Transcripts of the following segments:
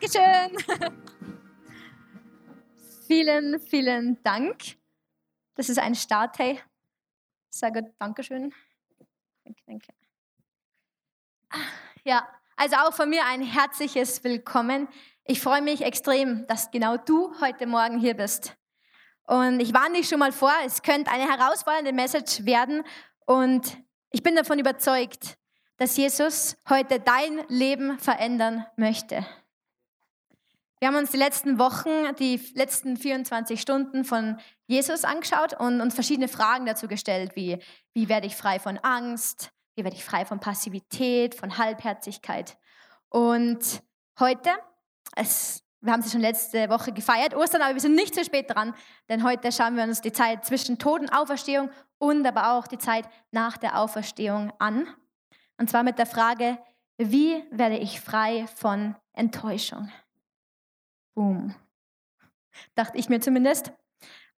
Dankeschön. vielen, vielen Dank. Das ist ein Start, hey. Sehr gut, Dankeschön. Danke, danke. Ja, also auch von mir ein herzliches Willkommen. Ich freue mich extrem, dass genau du heute Morgen hier bist. Und ich warne dich schon mal vor, es könnte eine herausfordernde Message werden. Und ich bin davon überzeugt, dass Jesus heute dein Leben verändern möchte. Wir haben uns die letzten Wochen, die letzten 24 Stunden von Jesus angeschaut und uns verschiedene Fragen dazu gestellt, wie, wie werde ich frei von Angst, wie werde ich frei von Passivität, von Halbherzigkeit. Und heute, es, wir haben sie schon letzte Woche gefeiert, Ostern, aber wir sind nicht zu spät dran, denn heute schauen wir uns die Zeit zwischen Tod und Auferstehung und aber auch die Zeit nach der Auferstehung an. Und zwar mit der Frage, wie werde ich frei von Enttäuschung? Boom. Dachte ich mir zumindest.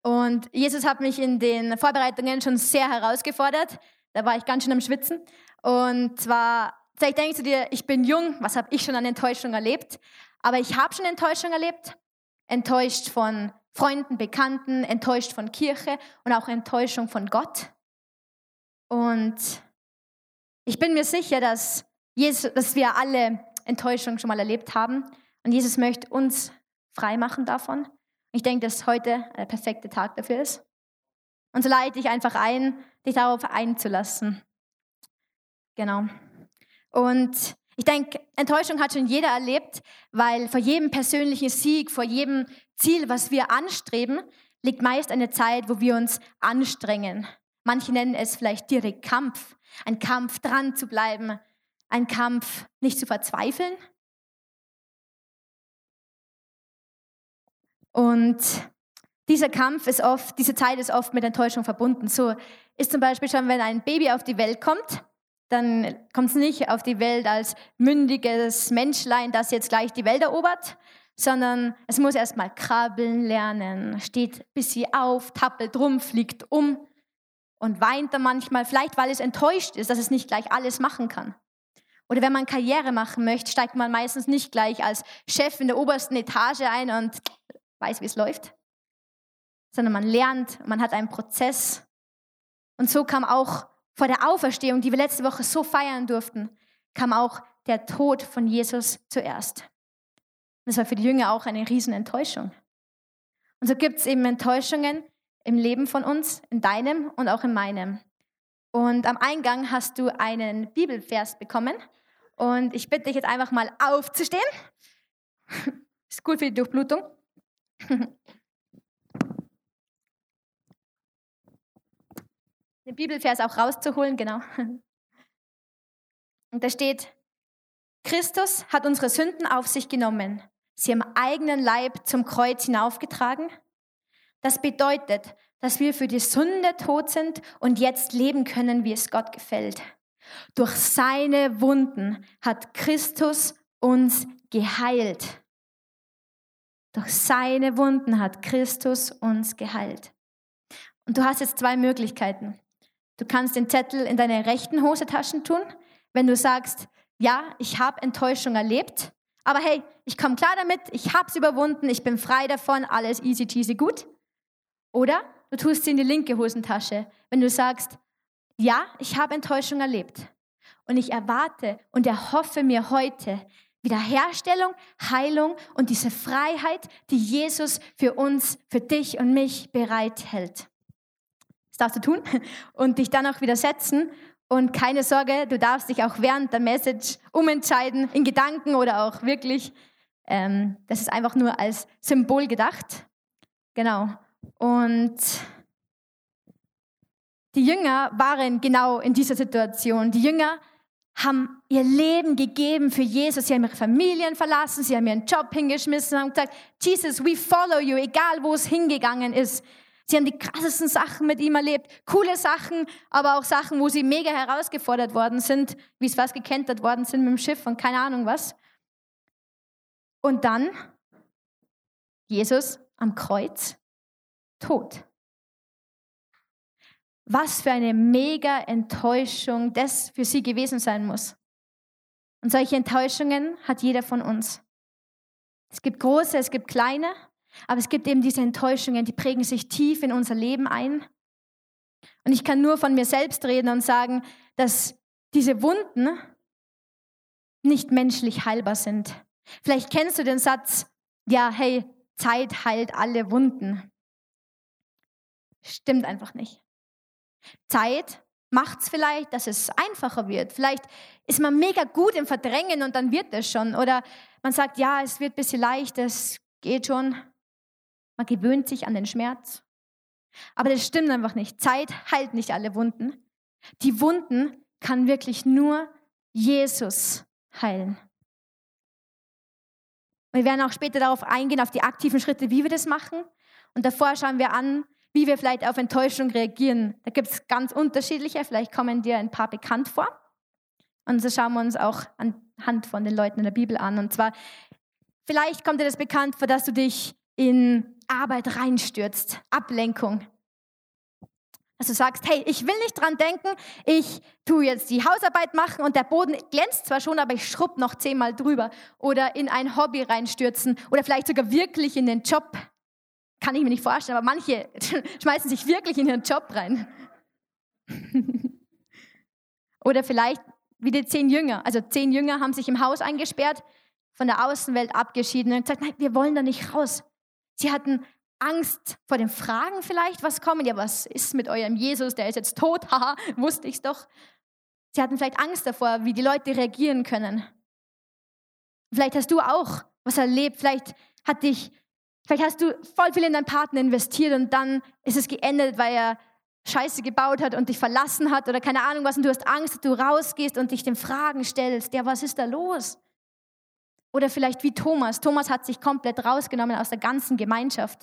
Und Jesus hat mich in den Vorbereitungen schon sehr herausgefordert. Da war ich ganz schön am Schwitzen. Und zwar, vielleicht denkst du dir, ich bin jung, was habe ich schon an Enttäuschung erlebt? Aber ich habe schon Enttäuschung erlebt. Enttäuscht von Freunden, Bekannten, enttäuscht von Kirche und auch Enttäuschung von Gott. Und ich bin mir sicher, dass, Jesus, dass wir alle Enttäuschung schon mal erlebt haben. Und Jesus möchte uns frei machen davon. Ich denke, dass heute der perfekte Tag dafür ist. Und so leite ich einfach ein, dich darauf einzulassen. Genau. Und ich denke, Enttäuschung hat schon jeder erlebt, weil vor jedem persönlichen Sieg, vor jedem Ziel, was wir anstreben, liegt meist eine Zeit, wo wir uns anstrengen. Manche nennen es vielleicht direkt Kampf. Ein Kampf dran zu bleiben, ein Kampf nicht zu verzweifeln. Und dieser Kampf ist oft, diese Zeit ist oft mit Enttäuschung verbunden. So ist zum Beispiel schon, wenn ein Baby auf die Welt kommt, dann kommt es nicht auf die Welt als mündiges Menschlein, das jetzt gleich die Welt erobert, sondern es muss erst mal krabbeln lernen, steht bis sie auf, tappelt rum, fliegt um und weint dann manchmal, vielleicht weil es enttäuscht ist, dass es nicht gleich alles machen kann. Oder wenn man Karriere machen möchte, steigt man meistens nicht gleich als Chef in der obersten Etage ein und weiß, wie es läuft, sondern man lernt, man hat einen Prozess. Und so kam auch vor der Auferstehung, die wir letzte Woche so feiern durften, kam auch der Tod von Jesus zuerst. Das war für die Jünger auch eine Riesenenttäuschung. Und so gibt es eben Enttäuschungen, im Leben von uns, in deinem und auch in meinem. Und am Eingang hast du einen Bibelvers bekommen. Und ich bitte dich jetzt einfach mal aufzustehen. Ist gut für die Durchblutung. Den Bibelvers auch rauszuholen, genau. Und da steht, Christus hat unsere Sünden auf sich genommen, sie im eigenen Leib zum Kreuz hinaufgetragen das bedeutet, dass wir für die Sünde tot sind und jetzt leben können, wie es Gott gefällt. Durch seine Wunden hat Christus uns geheilt. Durch seine Wunden hat Christus uns geheilt. Und du hast jetzt zwei Möglichkeiten. Du kannst den Zettel in deine rechten Hosetaschen tun, wenn du sagst, ja, ich habe Enttäuschung erlebt, aber hey, ich komme klar damit, ich habe es überwunden, ich bin frei davon, alles easy cheesy gut. Oder du tust sie in die linke Hosentasche, wenn du sagst, ja, ich habe Enttäuschung erlebt und ich erwarte und erhoffe mir heute Wiederherstellung, Heilung und diese Freiheit, die Jesus für uns, für dich und mich bereithält. Das darfst du tun und dich dann auch widersetzen. Und keine Sorge, du darfst dich auch während der Message umentscheiden, in Gedanken oder auch wirklich. Ähm, das ist einfach nur als Symbol gedacht. Genau. Und die Jünger waren genau in dieser Situation. Die Jünger haben ihr Leben gegeben für Jesus. Sie haben ihre Familien verlassen, sie haben ihren Job hingeschmissen haben gesagt, Jesus, we follow you, egal wo es hingegangen ist. Sie haben die krassesten Sachen mit ihm erlebt, coole Sachen, aber auch Sachen, wo sie mega herausgefordert worden sind, wie es fast gekentert worden sind mit dem Schiff und keine Ahnung was. Und dann Jesus am Kreuz tot. Was für eine mega Enttäuschung das für sie gewesen sein muss. Und solche Enttäuschungen hat jeder von uns. Es gibt große, es gibt kleine, aber es gibt eben diese Enttäuschungen, die prägen sich tief in unser Leben ein. Und ich kann nur von mir selbst reden und sagen, dass diese Wunden nicht menschlich heilbar sind. Vielleicht kennst du den Satz, ja, hey, Zeit heilt alle Wunden. Stimmt einfach nicht. Zeit macht es vielleicht, dass es einfacher wird. Vielleicht ist man mega gut im Verdrängen und dann wird es schon. Oder man sagt, ja, es wird ein bisschen leicht, es geht schon. Man gewöhnt sich an den Schmerz. Aber das stimmt einfach nicht. Zeit heilt nicht alle Wunden. Die Wunden kann wirklich nur Jesus heilen. Wir werden auch später darauf eingehen, auf die aktiven Schritte, wie wir das machen. Und davor schauen wir an, wie wir vielleicht auf Enttäuschung reagieren. Da gibt es ganz unterschiedliche, vielleicht kommen dir ein paar bekannt vor. Und so schauen wir uns auch anhand von den Leuten in der Bibel an. Und zwar, vielleicht kommt dir das bekannt vor, dass du dich in Arbeit reinstürzt, Ablenkung. Dass du sagst, hey, ich will nicht dran denken, ich tue jetzt die Hausarbeit machen und der Boden glänzt zwar schon, aber ich schrubb noch zehnmal drüber. Oder in ein Hobby reinstürzen oder vielleicht sogar wirklich in den Job kann ich mir nicht vorstellen, aber manche schmeißen sich wirklich in ihren Job rein. Oder vielleicht wie die zehn Jünger. Also zehn Jünger haben sich im Haus eingesperrt, von der Außenwelt abgeschieden und gesagt, nein, wir wollen da nicht raus. Sie hatten Angst vor den Fragen vielleicht, was kommen. Ja, was ist mit eurem Jesus? Der ist jetzt tot. Haha, wusste ich's doch. Sie hatten vielleicht Angst davor, wie die Leute reagieren können. Vielleicht hast du auch was erlebt. Vielleicht hat dich Vielleicht hast du voll viel in deinen Partner investiert und dann ist es geendet, weil er Scheiße gebaut hat und dich verlassen hat oder keine Ahnung was und du hast Angst, dass du rausgehst und dich den Fragen stellst. Ja, was ist da los? Oder vielleicht wie Thomas. Thomas hat sich komplett rausgenommen aus der ganzen Gemeinschaft.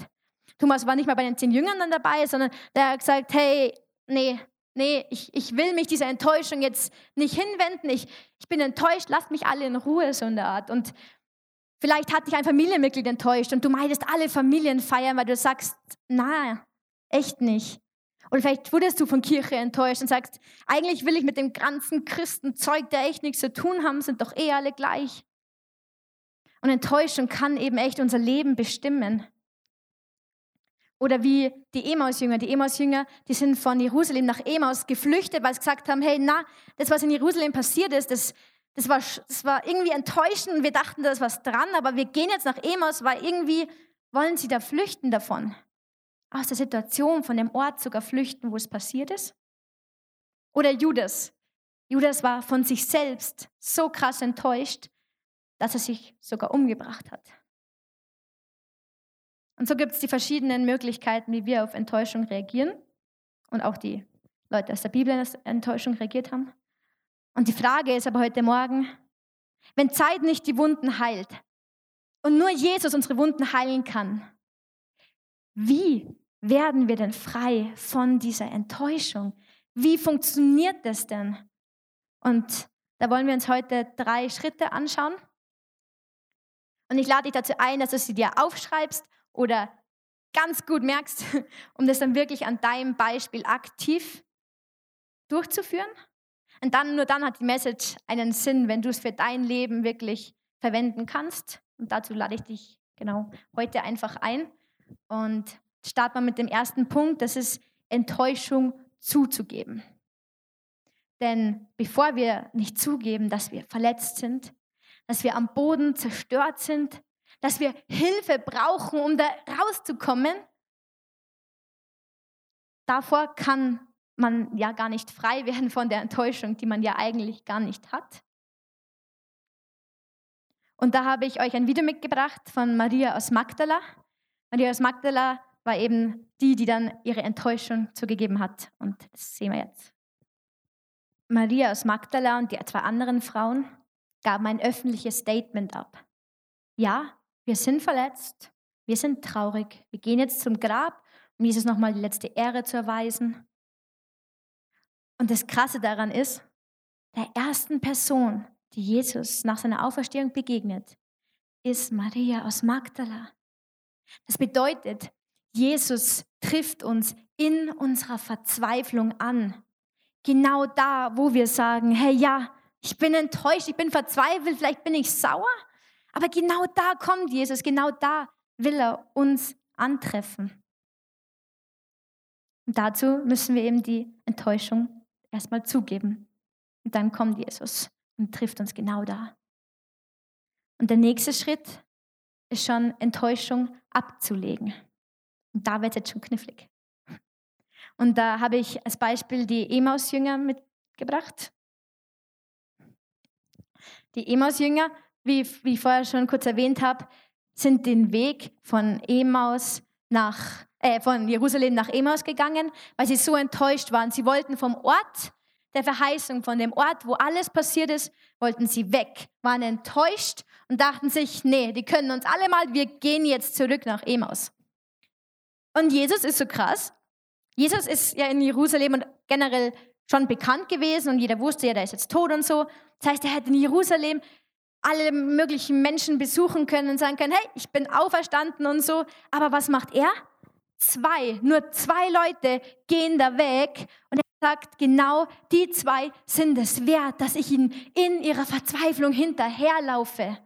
Thomas war nicht mal bei den zehn Jüngern dann dabei, sondern der hat gesagt, hey, nee, nee, ich, ich will mich dieser Enttäuschung jetzt nicht hinwenden. Ich, ich bin enttäuscht, lasst mich alle in Ruhe, so in der Art. Und Vielleicht hat dich ein Familienmitglied enttäuscht und du meidest alle Familien feiern, weil du sagst, na, echt nicht. Oder vielleicht wurdest du von Kirche enttäuscht und sagst, eigentlich will ich mit dem ganzen Christenzeug, der echt nichts zu tun haben, sind doch eh alle gleich. Und Enttäuschung kann eben echt unser Leben bestimmen. Oder wie die Emaus-Jünger. Die Emaus-Jünger, die sind von Jerusalem nach Emaus geflüchtet, weil sie gesagt haben, hey, na, das, was in Jerusalem passiert ist, das, das war, das war irgendwie enttäuschend. Wir dachten, da ist was dran, aber wir gehen jetzt nach Emos, weil irgendwie wollen sie da flüchten davon. Aus der Situation, von dem Ort sogar flüchten, wo es passiert ist. Oder Judas. Judas war von sich selbst so krass enttäuscht, dass er sich sogar umgebracht hat. Und so gibt es die verschiedenen Möglichkeiten, wie wir auf Enttäuschung reagieren. Und auch die Leute aus der Bibel auf Enttäuschung reagiert haben. Und die Frage ist aber heute Morgen, wenn Zeit nicht die Wunden heilt und nur Jesus unsere Wunden heilen kann, wie werden wir denn frei von dieser Enttäuschung? Wie funktioniert das denn? Und da wollen wir uns heute drei Schritte anschauen. Und ich lade dich dazu ein, dass du sie dir aufschreibst oder ganz gut merkst, um das dann wirklich an deinem Beispiel aktiv durchzuführen. Und dann, nur dann hat die Message einen Sinn, wenn du es für dein Leben wirklich verwenden kannst. Und dazu lade ich dich genau heute einfach ein. Und starten wir mit dem ersten Punkt, das ist Enttäuschung zuzugeben. Denn bevor wir nicht zugeben, dass wir verletzt sind, dass wir am Boden zerstört sind, dass wir Hilfe brauchen, um da rauszukommen, davor kann man ja gar nicht frei werden von der Enttäuschung, die man ja eigentlich gar nicht hat. Und da habe ich euch ein Video mitgebracht von Maria aus Magdala. Maria aus Magdala war eben die, die dann ihre Enttäuschung zugegeben hat. Und das sehen wir jetzt. Maria aus Magdala und die zwei anderen Frauen gaben ein öffentliches Statement ab. Ja, wir sind verletzt, wir sind traurig, wir gehen jetzt zum Grab, um Jesus nochmal die letzte Ehre zu erweisen. Und das Krasse daran ist, der ersten Person, die Jesus nach seiner Auferstehung begegnet, ist Maria aus Magdala. Das bedeutet, Jesus trifft uns in unserer Verzweiflung an. Genau da, wo wir sagen, hey ja, ich bin enttäuscht, ich bin verzweifelt, vielleicht bin ich sauer, Aber genau da kommt Jesus, genau da will er uns antreffen. Und dazu müssen wir eben die Enttäuschung erstmal zugeben. Und dann kommt Jesus und trifft uns genau da. Und der nächste Schritt ist schon Enttäuschung abzulegen. Und da wird es jetzt schon knifflig. Und da habe ich als Beispiel die Emaus-Jünger mitgebracht. Die Emaus-Jünger, wie, wie ich vorher schon kurz erwähnt habe, sind den Weg von Emaus nach, äh, von Jerusalem nach Emaus gegangen, weil sie so enttäuscht waren. Sie wollten vom Ort der Verheißung, von dem Ort, wo alles passiert ist, wollten sie weg, waren enttäuscht und dachten sich, nee, die können uns alle mal, wir gehen jetzt zurück nach Emaus. Und Jesus ist so krass. Jesus ist ja in Jerusalem und generell schon bekannt gewesen und jeder wusste ja, der ist jetzt tot und so. Das heißt, er hat in Jerusalem alle möglichen Menschen besuchen können und sagen können, hey, ich bin auferstanden und so. Aber was macht er? Zwei, nur zwei Leute gehen da weg und er sagt, genau die zwei sind es wert, dass ich ihnen in ihrer Verzweiflung hinterherlaufe.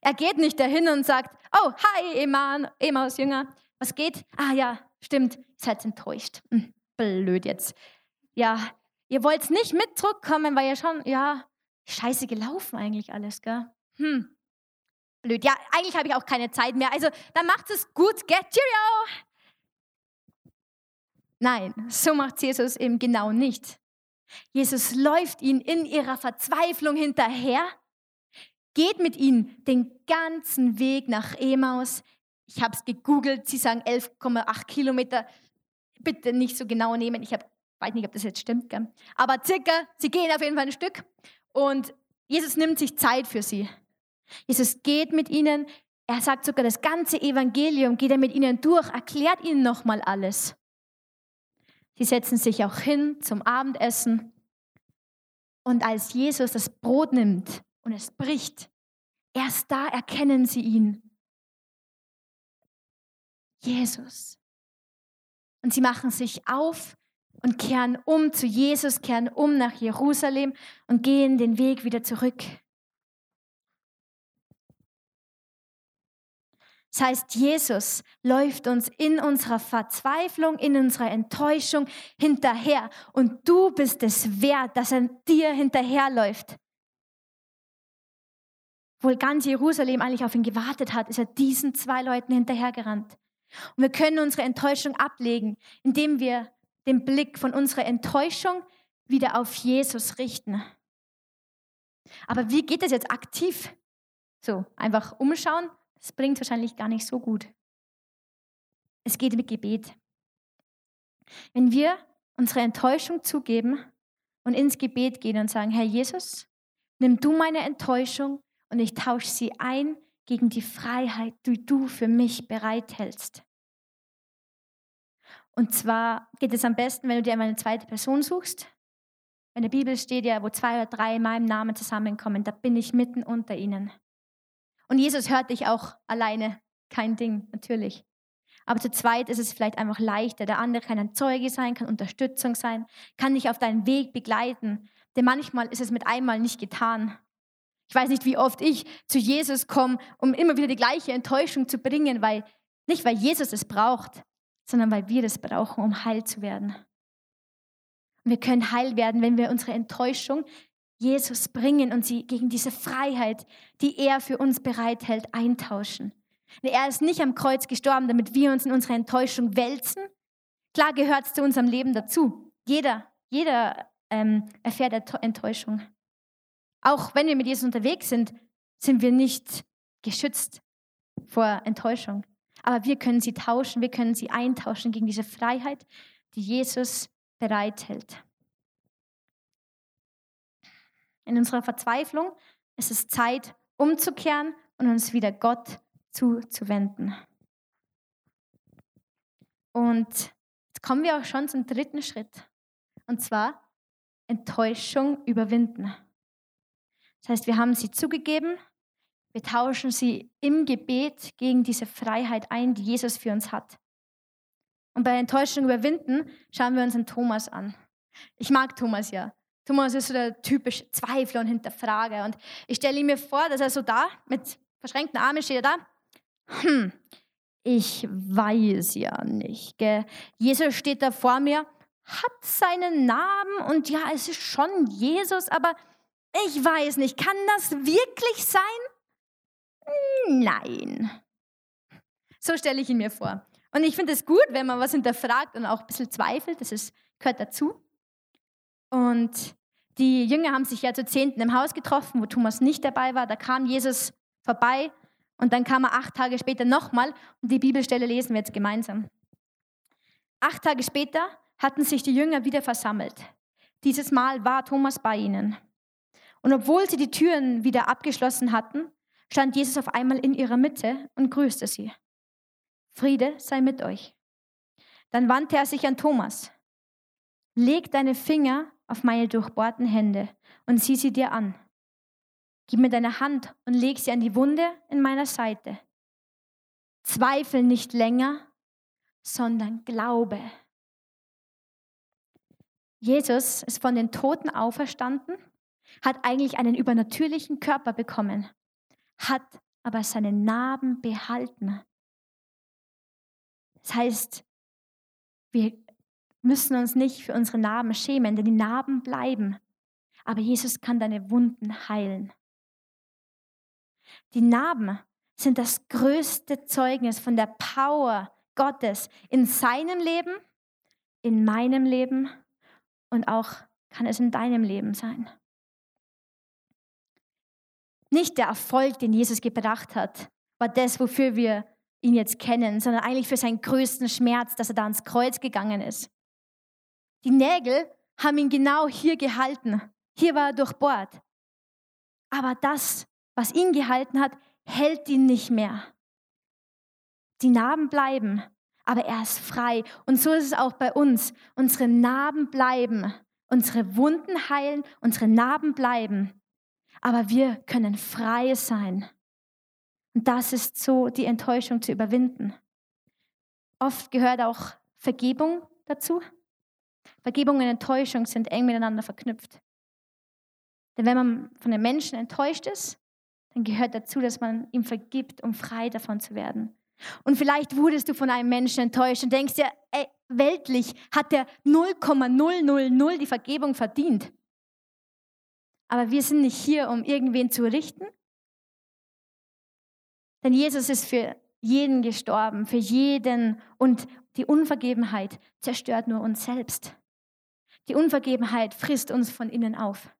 Er geht nicht dahin und sagt, oh, hi, Eman, Emaus Jünger, was geht? Ah ja, stimmt, ihr seid enttäuscht. Hm, blöd jetzt. Ja, ihr wollt nicht mit zurückkommen, weil ihr schon, ja, scheiße gelaufen eigentlich alles, gell? Hm, blöd. Ja, eigentlich habe ich auch keine Zeit mehr. Also, dann macht es gut, gell? Cheerio! Nein, so macht Jesus eben genau nicht. Jesus läuft ihnen in ihrer Verzweiflung hinterher, geht mit ihnen den ganzen Weg nach Emaus. Ich habe es gegoogelt, sie sagen 11,8 Kilometer. Bitte nicht so genau nehmen, ich hab, weiß nicht, ob das jetzt stimmt, gell? aber circa, sie gehen auf jeden Fall ein Stück. Und Jesus nimmt sich Zeit für sie. Jesus geht mit ihnen. Er sagt sogar das ganze Evangelium, geht er mit ihnen durch, erklärt ihnen nochmal alles. Sie setzen sich auch hin zum Abendessen. Und als Jesus das Brot nimmt und es bricht, erst da erkennen sie ihn. Jesus. Und sie machen sich auf und kehren um zu Jesus, kehren um nach Jerusalem und gehen den Weg wieder zurück. Das heißt, Jesus läuft uns in unserer Verzweiflung, in unserer Enttäuschung hinterher. Und du bist es wert, dass er dir hinterherläuft. Obwohl ganz Jerusalem eigentlich auf ihn gewartet hat, ist er diesen zwei Leuten hinterhergerannt. Und wir können unsere Enttäuschung ablegen, indem wir den Blick von unserer Enttäuschung wieder auf Jesus richten. Aber wie geht das jetzt aktiv? So, einfach umschauen, das bringt wahrscheinlich gar nicht so gut. Es geht mit Gebet. Wenn wir unsere Enttäuschung zugeben und ins Gebet gehen und sagen, Herr Jesus, nimm du meine Enttäuschung und ich tausche sie ein gegen die Freiheit, die du für mich bereithältst. Und zwar geht es am besten, wenn du dir eine zweite Person suchst. In der Bibel steht ja, wo zwei oder drei in meinem Namen zusammenkommen, da bin ich mitten unter ihnen. Und Jesus hört dich auch alleine, kein Ding, natürlich. Aber zu zweit ist es vielleicht einfach leichter. Der andere kann ein Zeuge sein, kann Unterstützung sein, kann dich auf deinen Weg begleiten. Denn manchmal ist es mit einmal nicht getan. Ich weiß nicht, wie oft ich zu Jesus komme, um immer wieder die gleiche Enttäuschung zu bringen, weil nicht weil Jesus es braucht, sondern weil wir das brauchen, um heil zu werden. Und wir können heil werden, wenn wir unsere Enttäuschung Jesus bringen und sie gegen diese Freiheit, die er für uns bereithält, eintauschen. Er ist nicht am Kreuz gestorben, damit wir uns in unserer Enttäuschung wälzen. Klar gehört es zu unserem Leben dazu. Jeder, jeder ähm, erfährt Enttäuschung. Auch wenn wir mit Jesus unterwegs sind, sind wir nicht geschützt vor Enttäuschung. Aber wir können sie tauschen, wir können sie eintauschen gegen diese Freiheit, die Jesus bereithält. In unserer Verzweiflung ist es Zeit, umzukehren und uns wieder Gott zuzuwenden. Und jetzt kommen wir auch schon zum dritten Schritt. Und zwar Enttäuschung überwinden. Das heißt, wir haben sie zugegeben, wir tauschen sie im Gebet gegen diese Freiheit ein, die Jesus für uns hat. Und bei Enttäuschung überwinden schauen wir uns den Thomas an. Ich mag Thomas ja. Thomas ist so der typische Zweifler und Hinterfrager. Und ich stelle mir vor, dass er so da mit verschränkten Armen steht er da. Hm, ich weiß ja nicht. Gell? Jesus steht da vor mir, hat seinen Namen und ja, es ist schon Jesus, aber ich weiß nicht, kann das wirklich sein? Nein. So stelle ich ihn mir vor. Und ich finde es gut, wenn man was hinterfragt und auch ein bisschen zweifelt, das ist, gehört dazu. Und die Jünger haben sich ja zu Zehnten im Haus getroffen, wo Thomas nicht dabei war. Da kam Jesus vorbei und dann kam er acht Tage später nochmal und die Bibelstelle lesen wir jetzt gemeinsam. Acht Tage später hatten sich die Jünger wieder versammelt. Dieses Mal war Thomas bei ihnen. Und obwohl sie die Türen wieder abgeschlossen hatten, stand Jesus auf einmal in ihrer Mitte und grüßte sie. Friede sei mit euch. Dann wandte er sich an Thomas. Leg deine Finger auf meine durchbohrten Hände und sieh sie dir an. Gib mir deine Hand und leg sie an die Wunde in meiner Seite. Zweifel nicht länger, sondern glaube. Jesus ist von den Toten auferstanden, hat eigentlich einen übernatürlichen Körper bekommen, hat aber seine Narben behalten. Das heißt, wir müssen uns nicht für unsere Narben schämen, denn die Narben bleiben. Aber Jesus kann deine Wunden heilen. Die Narben sind das größte Zeugnis von der Power Gottes in seinem Leben, in meinem Leben und auch kann es in deinem Leben sein. Nicht der Erfolg, den Jesus gebracht hat, war das, wofür wir ihn jetzt kennen, sondern eigentlich für seinen größten Schmerz, dass er da ans Kreuz gegangen ist. Die Nägel haben ihn genau hier gehalten. Hier war er durchbohrt. Aber das, was ihn gehalten hat, hält ihn nicht mehr. Die Narben bleiben, aber er ist frei. Und so ist es auch bei uns. Unsere Narben bleiben, unsere Wunden heilen, unsere Narben bleiben. Aber wir können frei sein. Und das ist so die Enttäuschung zu überwinden. Oft gehört auch Vergebung dazu. Vergebung und Enttäuschung sind eng miteinander verknüpft. Denn wenn man von einem Menschen enttäuscht ist, dann gehört dazu, dass man ihm vergibt, um frei davon zu werden. Und vielleicht wurdest du von einem Menschen enttäuscht und denkst dir, ey, weltlich hat der 0,000 die Vergebung verdient. Aber wir sind nicht hier, um irgendwen zu richten. Denn Jesus ist für jeden gestorben, für jeden. Und die Unvergebenheit zerstört nur uns selbst. Die Unvergebenheit frisst uns von innen auf.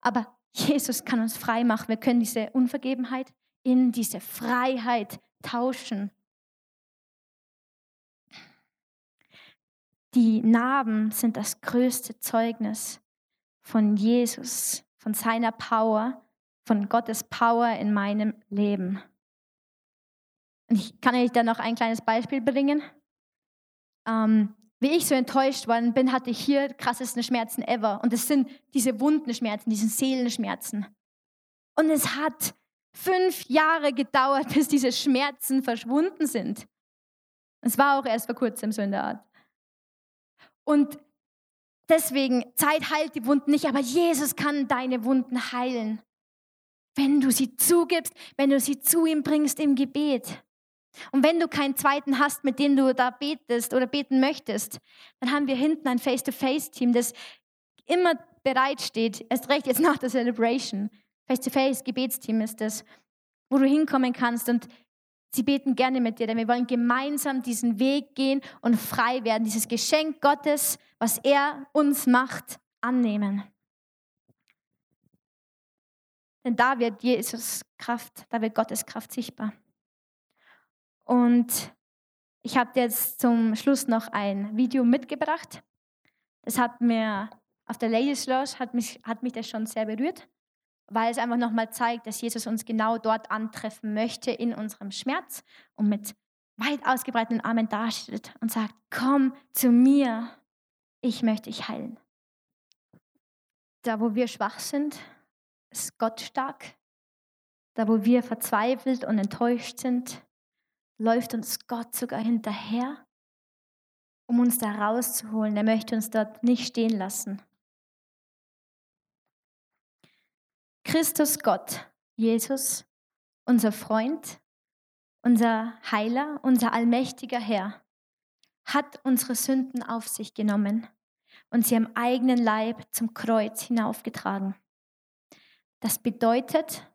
Aber Jesus kann uns frei machen. Wir können diese Unvergebenheit in diese Freiheit tauschen. Die Narben sind das größte Zeugnis von Jesus, von seiner Power, von Gottes Power in meinem Leben. Und ich kann euch da noch ein kleines Beispiel bringen. Ähm, wie ich so enttäuscht worden bin, hatte ich hier krassesten Schmerzen ever. Und es sind diese Wundenschmerzen, diese Seelenschmerzen. Und es hat fünf Jahre gedauert, bis diese Schmerzen verschwunden sind. Es war auch erst vor kurzem so in der Art. Und deswegen, Zeit heilt die Wunden nicht, aber Jesus kann deine Wunden heilen. Wenn du sie zugibst, wenn du sie zu ihm bringst im Gebet. Und wenn du keinen zweiten hast, mit dem du da betest oder beten möchtest, dann haben wir hinten ein Face-to-Face-Team, das immer bereitsteht, erst recht jetzt nach der Celebration. Face-to-Face-Gebetsteam ist das, wo du hinkommen kannst und sie beten gerne mit dir, denn wir wollen gemeinsam diesen Weg gehen und frei werden, dieses Geschenk Gottes, was er uns macht, annehmen. Denn da wird Jesus Kraft, da wird Gottes Kraft sichtbar. Und ich habe jetzt zum Schluss noch ein Video mitgebracht. Das hat mir auf der Ladies Lounge hat mich, hat mich das schon sehr berührt, weil es einfach nochmal zeigt, dass Jesus uns genau dort antreffen möchte in unserem Schmerz und mit weit ausgebreiteten Armen dasteht und sagt, komm zu mir, ich möchte dich heilen. Da, wo wir schwach sind, ist Gott stark. Da, wo wir verzweifelt und enttäuscht sind, läuft uns Gott sogar hinterher, um uns da rauszuholen. Er möchte uns dort nicht stehen lassen. Christus Gott, Jesus, unser Freund, unser Heiler, unser allmächtiger Herr, hat unsere Sünden auf sich genommen und sie am eigenen Leib zum Kreuz hinaufgetragen. Das bedeutet,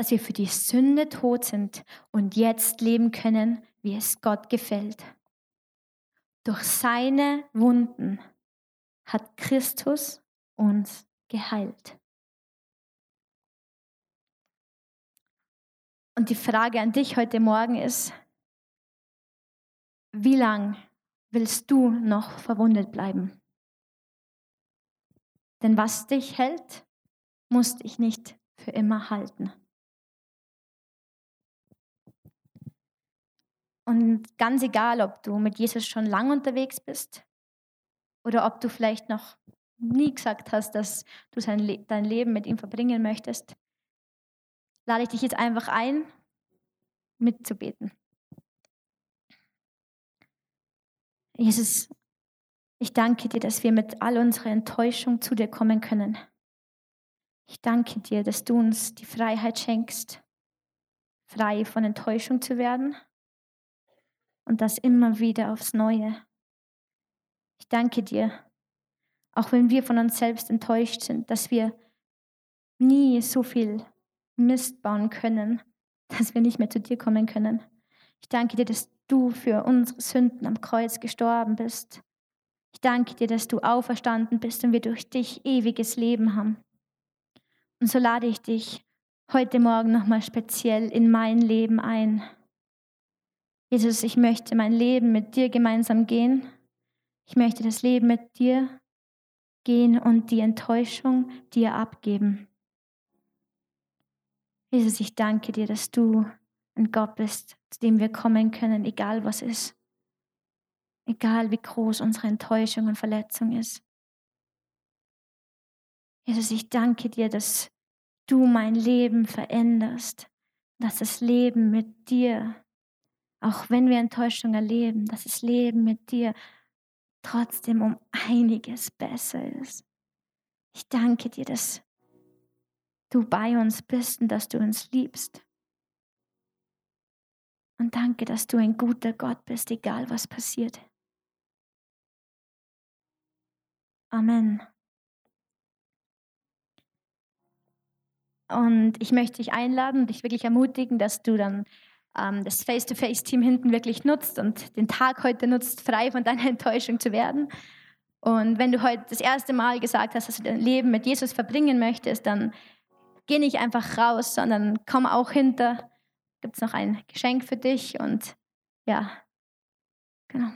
dass wir für die Sünde tot sind und jetzt leben können, wie es Gott gefällt. Durch seine Wunden hat Christus uns geheilt. Und die Frage an dich heute Morgen ist, wie lang willst du noch verwundet bleiben? Denn was dich hält, muss dich nicht für immer halten. Und ganz egal, ob du mit Jesus schon lange unterwegs bist oder ob du vielleicht noch nie gesagt hast, dass du dein Leben mit ihm verbringen möchtest, lade ich dich jetzt einfach ein, mitzubeten. Jesus, ich danke dir, dass wir mit all unserer Enttäuschung zu dir kommen können. Ich danke dir, dass du uns die Freiheit schenkst, frei von Enttäuschung zu werden und das immer wieder aufs Neue. Ich danke dir, auch wenn wir von uns selbst enttäuscht sind, dass wir nie so viel Mist bauen können, dass wir nicht mehr zu dir kommen können. Ich danke dir, dass du für unsere Sünden am Kreuz gestorben bist. Ich danke dir, dass du auferstanden bist und wir durch dich ewiges Leben haben. Und so lade ich dich heute Morgen nochmal speziell in mein Leben ein. Jesus, ich möchte mein Leben mit dir gemeinsam gehen. Ich möchte das Leben mit dir gehen und die Enttäuschung dir abgeben. Jesus, ich danke dir, dass du ein Gott bist, zu dem wir kommen können, egal was ist. Egal wie groß unsere Enttäuschung und Verletzung ist. Jesus, ich danke dir, dass du mein Leben veränderst, dass das Leben mit dir, auch wenn wir Enttäuschung erleben, dass das Leben mit dir trotzdem um einiges besser ist. Ich danke dir, dass du bei uns bist und dass du uns liebst. Und danke, dass du ein guter Gott bist, egal was passiert. Amen. Und ich möchte dich einladen und dich wirklich ermutigen, dass du dann das Face-to-Face-Team hinten wirklich nutzt und den Tag heute nutzt, frei von deiner Enttäuschung zu werden. Und wenn du heute das erste Mal gesagt hast, dass du dein Leben mit Jesus verbringen möchtest, dann geh nicht einfach raus, sondern komm auch hinter. Gibt es noch ein Geschenk für dich und ja, genau.